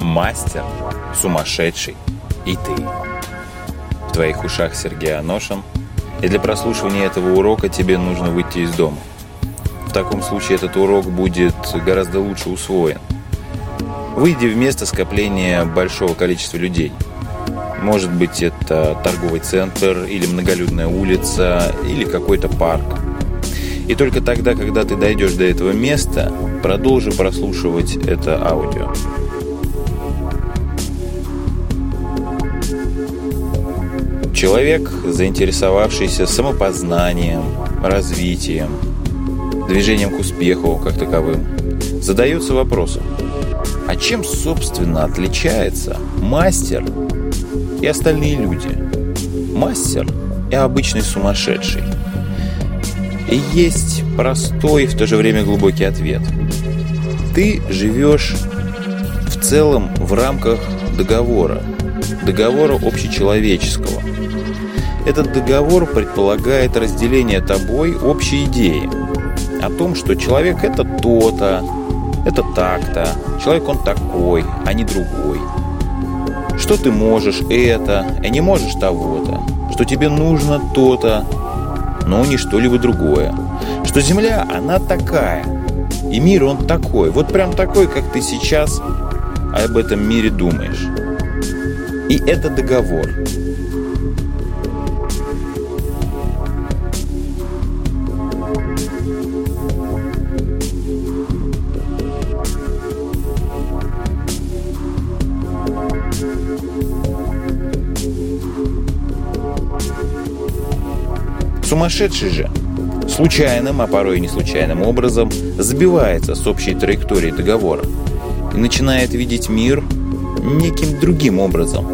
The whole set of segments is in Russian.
мастер, сумасшедший и ты. В твоих ушах Сергей Аношин, и для прослушивания этого урока тебе нужно выйти из дома. В таком случае этот урок будет гораздо лучше усвоен. Выйди в место скопления большого количества людей. Может быть, это торговый центр, или многолюдная улица, или какой-то парк. И только тогда, когда ты дойдешь до этого места, продолжи прослушивать это аудио. Человек, заинтересовавшийся самопознанием, развитием, движением к успеху как таковым, задается вопросом, а чем, собственно, отличается мастер и остальные люди? Мастер и обычный сумасшедший. И есть простой и в то же время глубокий ответ. Ты живешь в целом в рамках договора, договора общечеловеческого – этот договор предполагает разделение тобой общей идеи о том, что человек это то-то, это так-то, человек он такой, а не другой. Что ты можешь это, а не можешь того-то, что тебе нужно то-то, но не что-либо другое. Что Земля, она такая, и мир он такой, вот прям такой, как ты сейчас об этом мире думаешь. И это договор. Сумасшедший же случайным, а порой и не случайным образом сбивается с общей траектории договора и начинает видеть мир неким другим образом,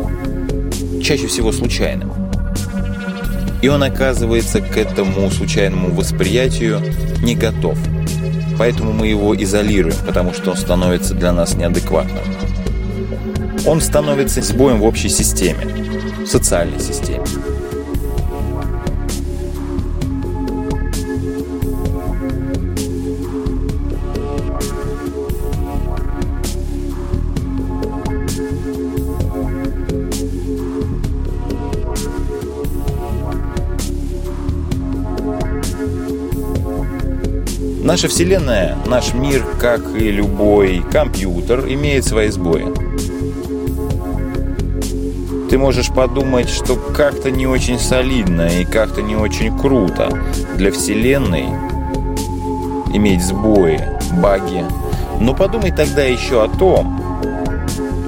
чаще всего случайным. И он оказывается к этому случайному восприятию не готов. Поэтому мы его изолируем, потому что он становится для нас неадекватным. Он становится сбоем в общей системе, в социальной системе. Наша Вселенная, наш мир, как и любой компьютер, имеет свои сбои. Ты можешь подумать, что как-то не очень солидно и как-то не очень круто для Вселенной иметь сбои, баги. Но подумай тогда еще о том,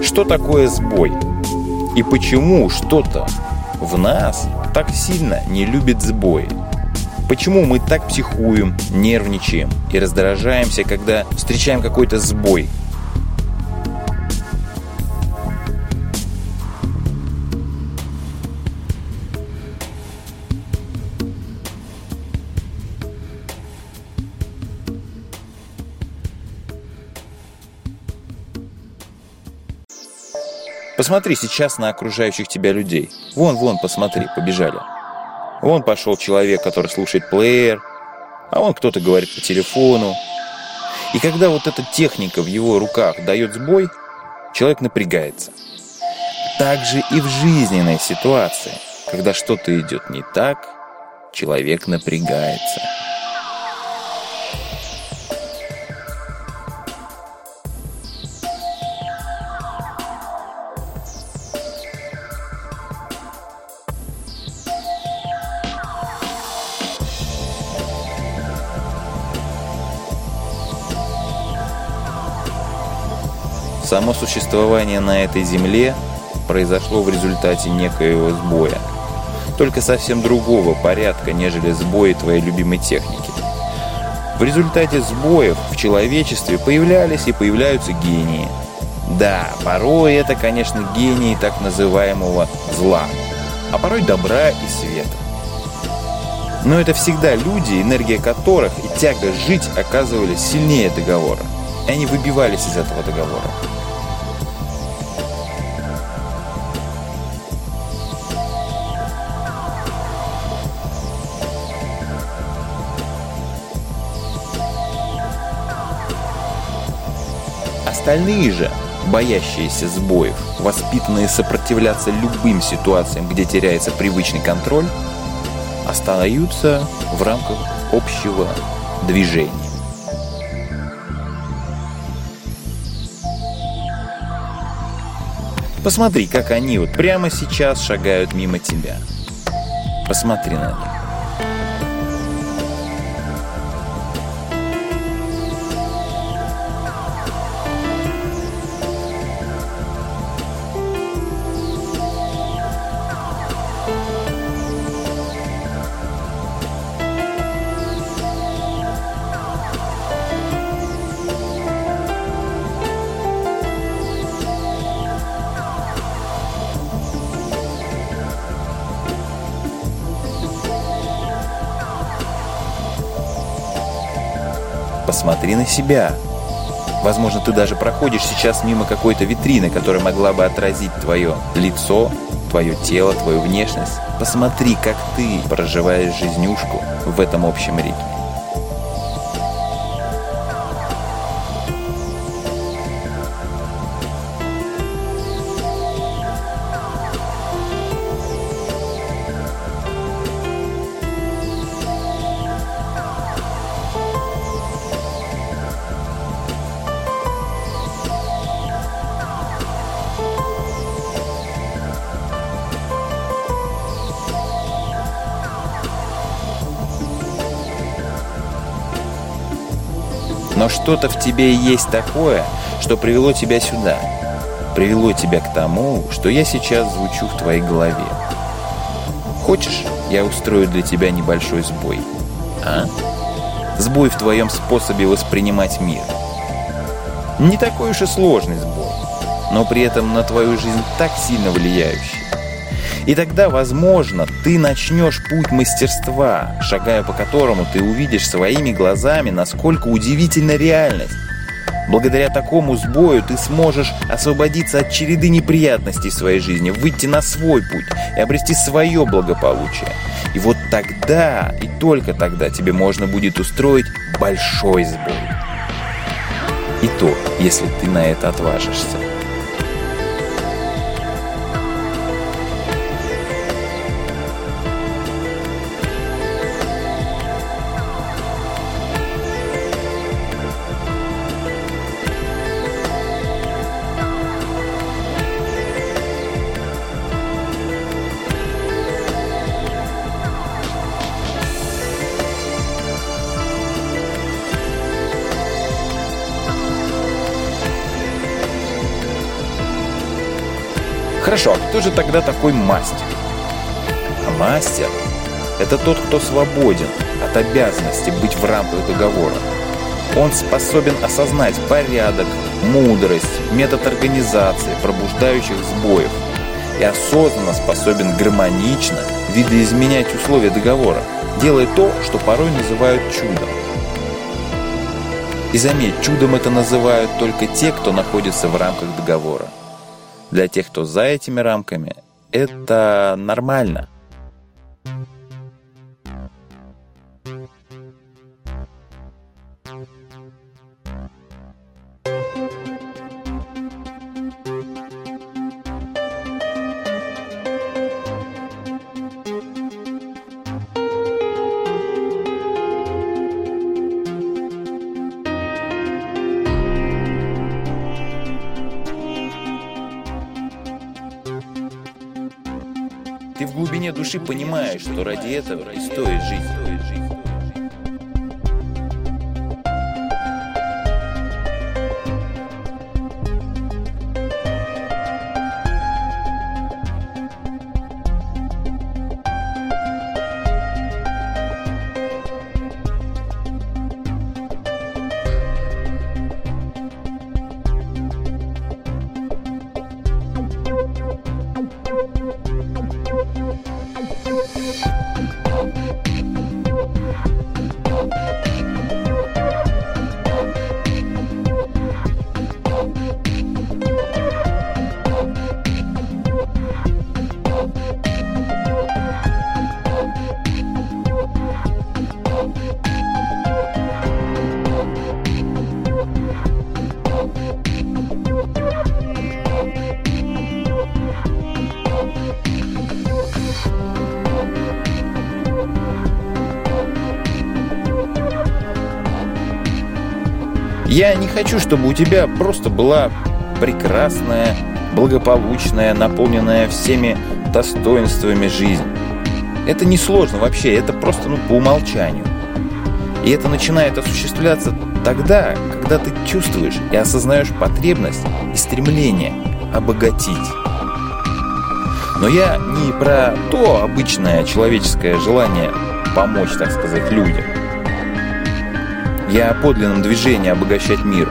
что такое сбой и почему что-то в нас так сильно не любит сбои. Почему мы так психуем, нервничаем и раздражаемся, когда встречаем какой-то сбой? Посмотри сейчас на окружающих тебя людей. Вон, вон, посмотри, побежали. Вон пошел человек, который слушает плеер, а он кто-то говорит по телефону. И когда вот эта техника в его руках дает сбой, человек напрягается. Так же и в жизненной ситуации, когда что-то идет не так, человек напрягается. Существование на этой земле произошло в результате некоего сбоя. Только совсем другого порядка, нежели сбои твоей любимой техники. В результате сбоев в человечестве появлялись и появляются гении. Да, порой это, конечно, гении так называемого зла, а порой добра и света. Но это всегда люди, энергия которых и тяга жить оказывались сильнее договора. И они выбивались из этого договора. Остальные же боящиеся сбоев, воспитанные сопротивляться любым ситуациям, где теряется привычный контроль, остаются в рамках общего движения. Посмотри, как они вот прямо сейчас шагают мимо тебя. Посмотри на них. Посмотри на себя. Возможно, ты даже проходишь сейчас мимо какой-то витрины, которая могла бы отразить твое лицо, твое тело, твою внешность. Посмотри, как ты проживаешь жизнюшку в этом общем ритме. Но что-то в тебе есть такое, что привело тебя сюда. Привело тебя к тому, что я сейчас звучу в твоей голове. Хочешь, я устрою для тебя небольшой сбой? А? Сбой в твоем способе воспринимать мир. Не такой уж и сложный сбой, но при этом на твою жизнь так сильно влияющий. И тогда, возможно, ты начнешь путь мастерства, шагая по которому ты увидишь своими глазами, насколько удивительна реальность. Благодаря такому сбою ты сможешь освободиться от череды неприятностей в своей жизни, выйти на свой путь и обрести свое благополучие. И вот тогда, и только тогда тебе можно будет устроить большой сбой. И то, если ты на это отважишься. Кто же тогда такой мастер? А мастер – это тот, кто свободен от обязанности быть в рамках договора. Он способен осознать порядок, мудрость, метод организации, пробуждающих сбоев, и осознанно способен гармонично видоизменять условия договора, делая то, что порой называют чудом. И заметь, чудом это называют только те, кто находится в рамках договора. Для тех, кто за этими рамками, это нормально. Понимаешь, что ради этого и стоит жить. Я не хочу, чтобы у тебя просто была прекрасная, благополучная, наполненная всеми достоинствами жизнь. Это не сложно вообще, это просто ну, по умолчанию. И это начинает осуществляться тогда, когда ты чувствуешь и осознаешь потребность и стремление обогатить. Но я не про то обычное человеческое желание помочь, так сказать, людям. Я о подлинном движении обогащать мир.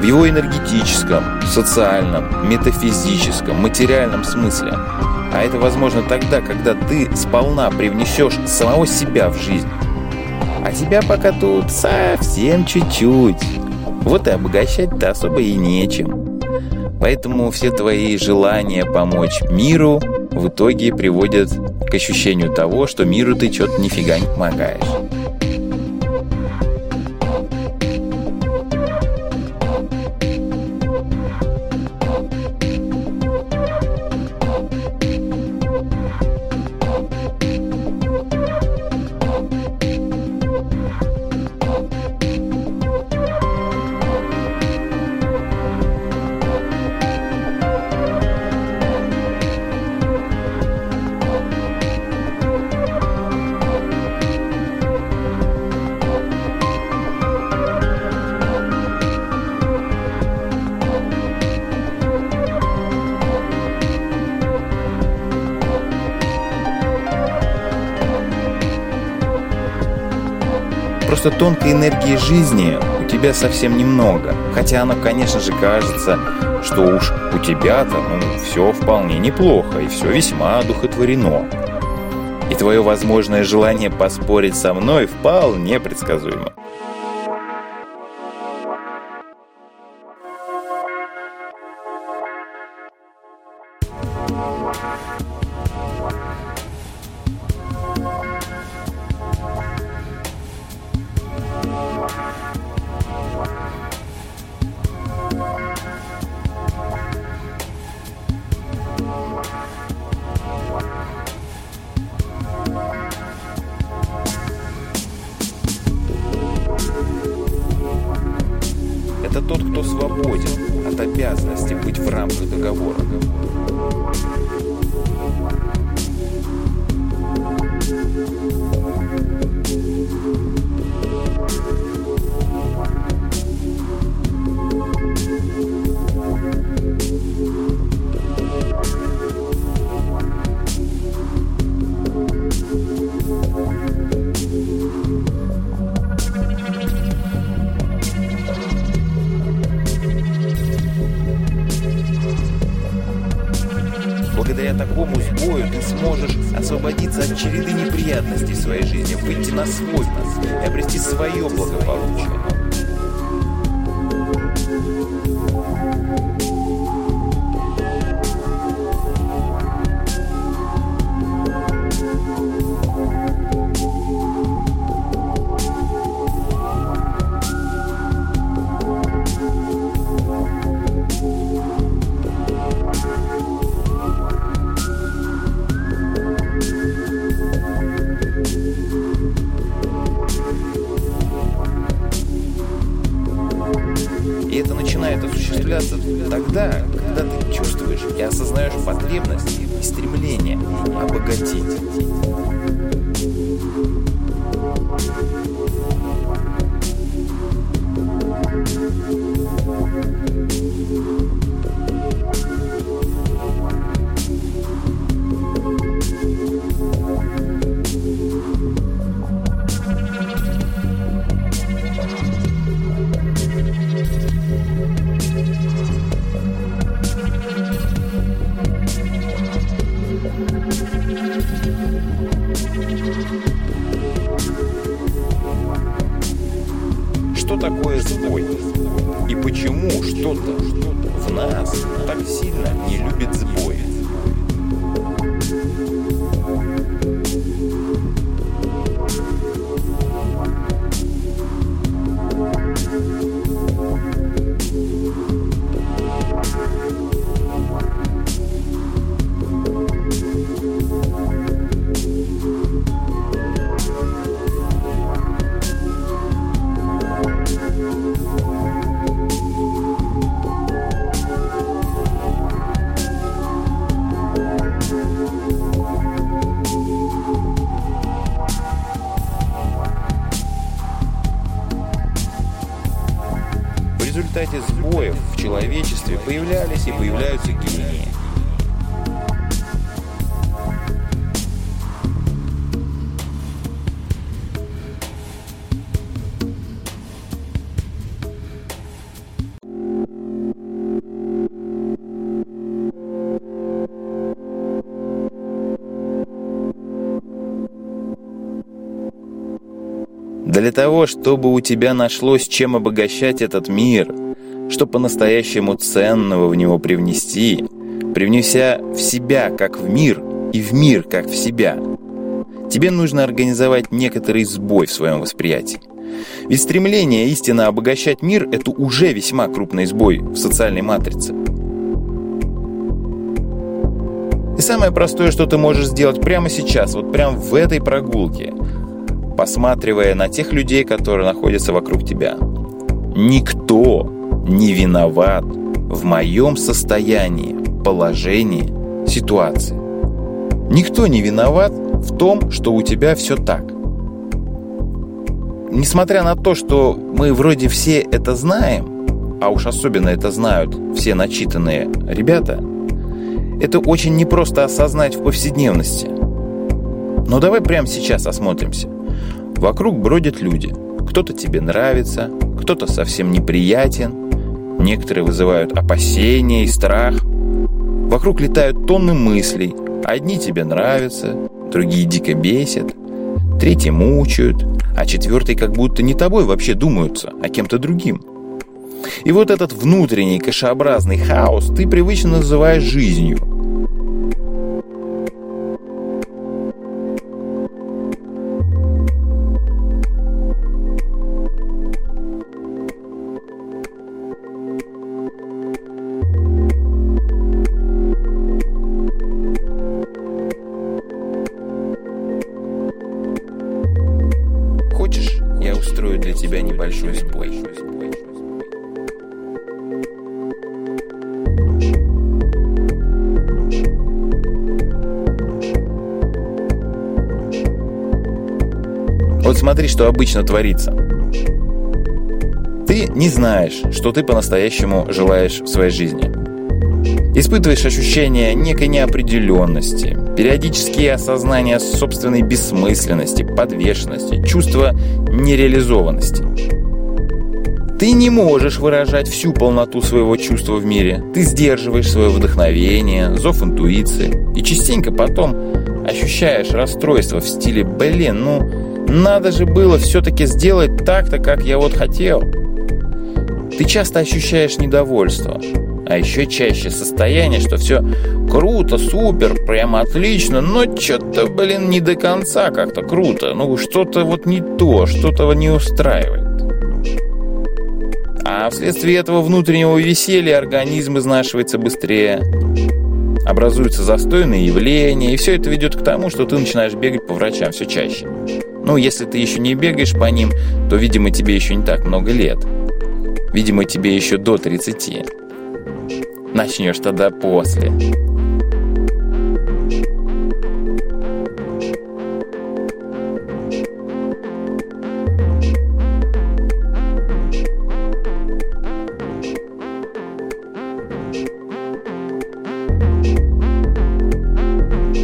В его энергетическом, социальном, метафизическом, материальном смысле. А это возможно тогда, когда ты сполна привнесешь самого себя в жизнь. А тебя пока тут совсем чуть-чуть. Вот и обогащать-то особо и нечем. Поэтому все твои желания помочь миру в итоге приводят к ощущению того, что миру ты что-то нифига не помогаешь. Тонкой энергии жизни у тебя совсем немного. Хотя оно, конечно же, кажется, что уж у тебя-то ну, все вполне неплохо и все весьма одухотворено. И твое возможное желание поспорить со мной вполне предсказуемо. начинает осуществляться тогда, когда ты чувствуешь и осознаешь потребность и стремление обогатить. такое сбой? И почему что-то в нас так сильно не любит сбой? Для того, чтобы у тебя нашлось чем обогащать этот мир, что по-настоящему ценного в него привнести, привнеся в себя как в мир и в мир как в себя, тебе нужно организовать некоторый сбой в своем восприятии. Ведь стремление истинно обогащать мир – это уже весьма крупный сбой в социальной матрице. И самое простое, что ты можешь сделать прямо сейчас, вот прямо в этой прогулке – посматривая на тех людей, которые находятся вокруг тебя. Никто не виноват в моем состоянии, положении, ситуации. Никто не виноват в том, что у тебя все так. Несмотря на то, что мы вроде все это знаем, а уж особенно это знают все начитанные ребята, это очень непросто осознать в повседневности. Но давай прямо сейчас осмотримся. Вокруг бродят люди. Кто-то тебе нравится, кто-то совсем неприятен. Некоторые вызывают опасения и страх. Вокруг летают тонны мыслей. Одни тебе нравятся, другие дико бесят, третьи мучают, а четвертые как будто не тобой вообще думаются, а кем-то другим. И вот этот внутренний кашеобразный хаос ты привычно называешь жизнью – небольшой сбой. Вот смотри, что обычно творится. Ты не знаешь, что ты по-настоящему желаешь в своей жизни. Испытываешь ощущение некой неопределенности, периодические осознания собственной бессмысленности, подвешенности, чувство нереализованности. Ты не можешь выражать всю полноту своего чувства в мире. Ты сдерживаешь свое вдохновение, зов интуиции. И частенько потом ощущаешь расстройство в стиле «Блин, ну, надо же было все-таки сделать так-то, как я вот хотел». Ты часто ощущаешь недовольство, а еще чаще состояние, что все круто, супер, прямо отлично, но что-то, блин, не до конца как-то круто. Ну, что-то вот не то, что-то не устраивает. А вследствие этого внутреннего веселья организм изнашивается быстрее. Образуются застойные явления, и все это ведет к тому, что ты начинаешь бегать по врачам все чаще. Ну, если ты еще не бегаешь по ним, то, видимо, тебе еще не так много лет. Видимо, тебе еще до 30. Начнешь тогда после.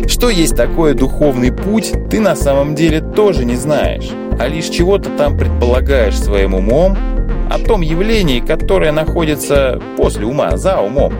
Что есть такое духовный путь, ты на самом деле тоже не знаешь, а лишь чего-то там предполагаешь своим умом о том явлении, которое находится после ума, за умом.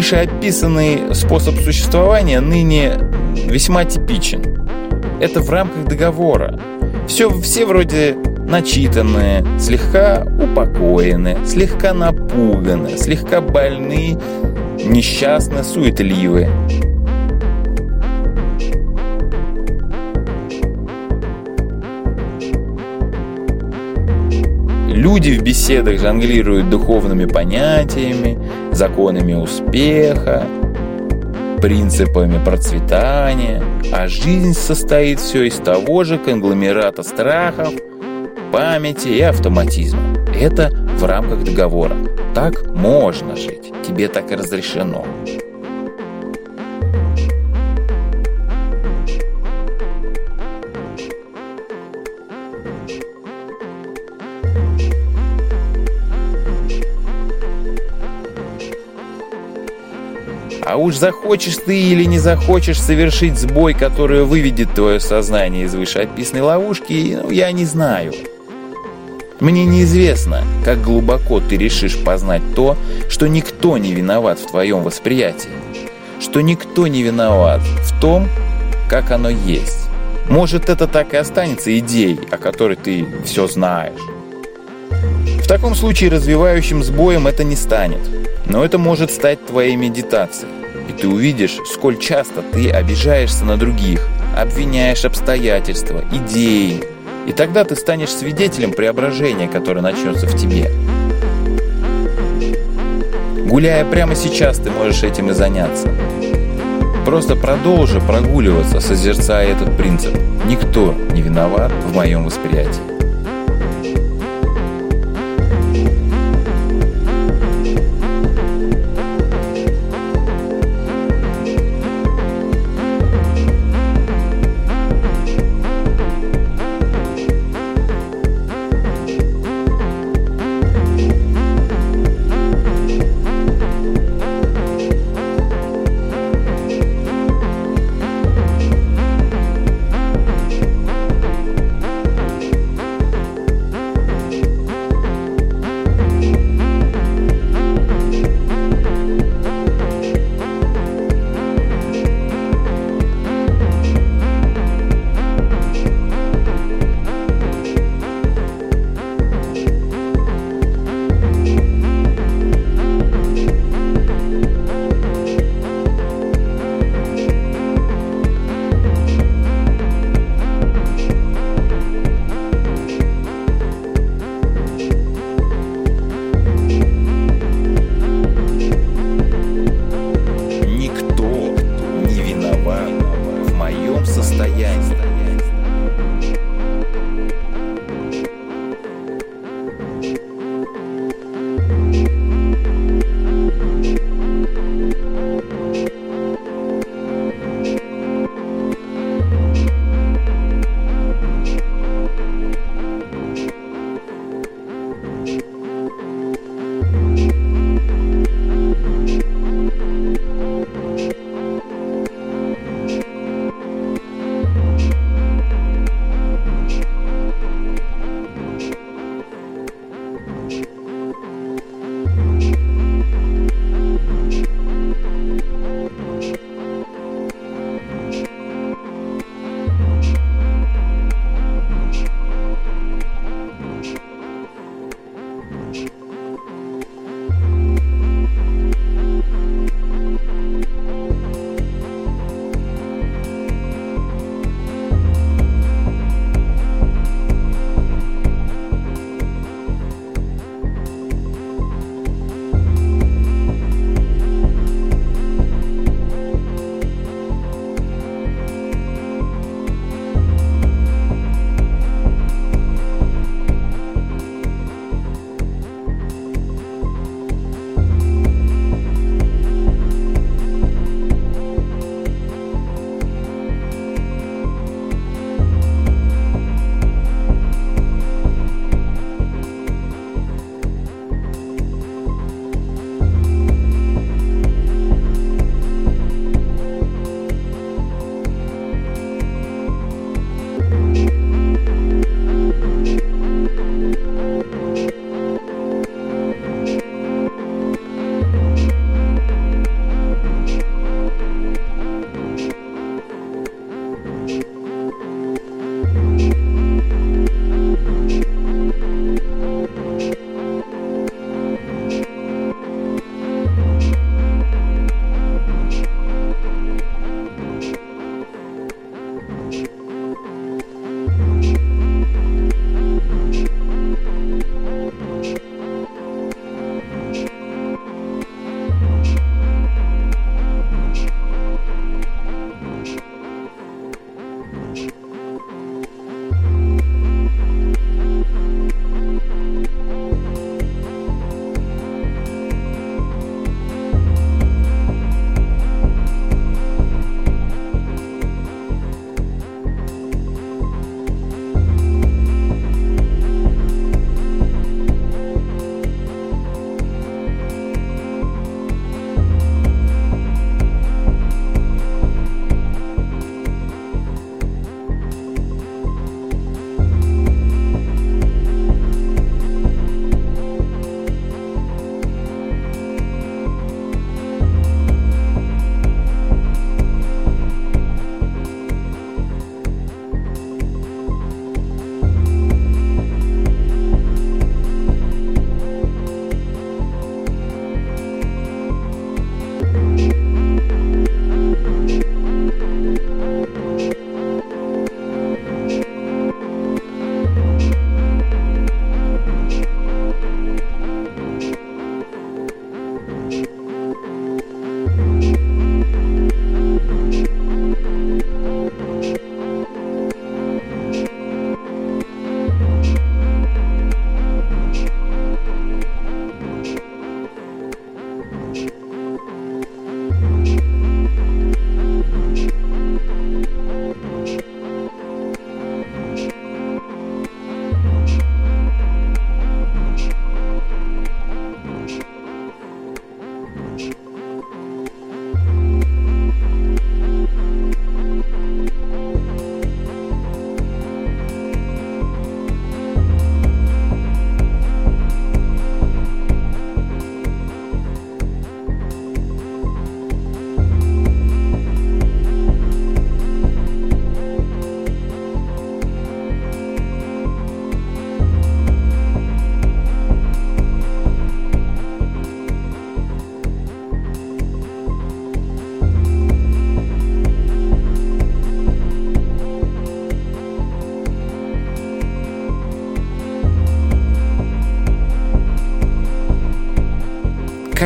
Вышеописанный способ существования ныне весьма типичен. Это в рамках договора. Все, все вроде начитанные, слегка упокоены, слегка напуганы, слегка больны, несчастны, суетливы. Люди в беседах жонглируют духовными понятиями, законами успеха. принципами процветания, а жизнь состоит все из того же конгломерата страхов, памяти и автоматизма. Это в рамках договора. Так можно жить, тебе так и разрешено. Уж захочешь ты или не захочешь совершить сбой, который выведет твое сознание из вышеописанной ловушки, ну, я не знаю. Мне неизвестно, как глубоко ты решишь познать то, что никто не виноват в твоем восприятии, что никто не виноват в том, как оно есть. Может, это так и останется идеей, о которой ты все знаешь. В таком случае развивающим сбоем это не станет, но это может стать твоей медитацией и ты увидишь, сколь часто ты обижаешься на других, обвиняешь обстоятельства, идеи, и тогда ты станешь свидетелем преображения, которое начнется в тебе. Гуляя прямо сейчас, ты можешь этим и заняться. Просто продолжи прогуливаться, созерцая этот принцип. Никто не виноват в моем восприятии.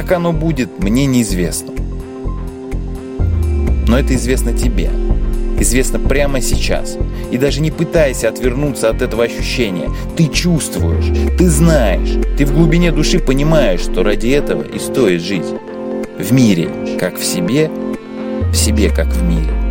Как оно будет, мне неизвестно. Но это известно тебе. Известно прямо сейчас. И даже не пытайся отвернуться от этого ощущения. Ты чувствуешь, ты знаешь, ты в глубине души понимаешь, что ради этого и стоит жить. В мире, как в себе, в себе, как в мире.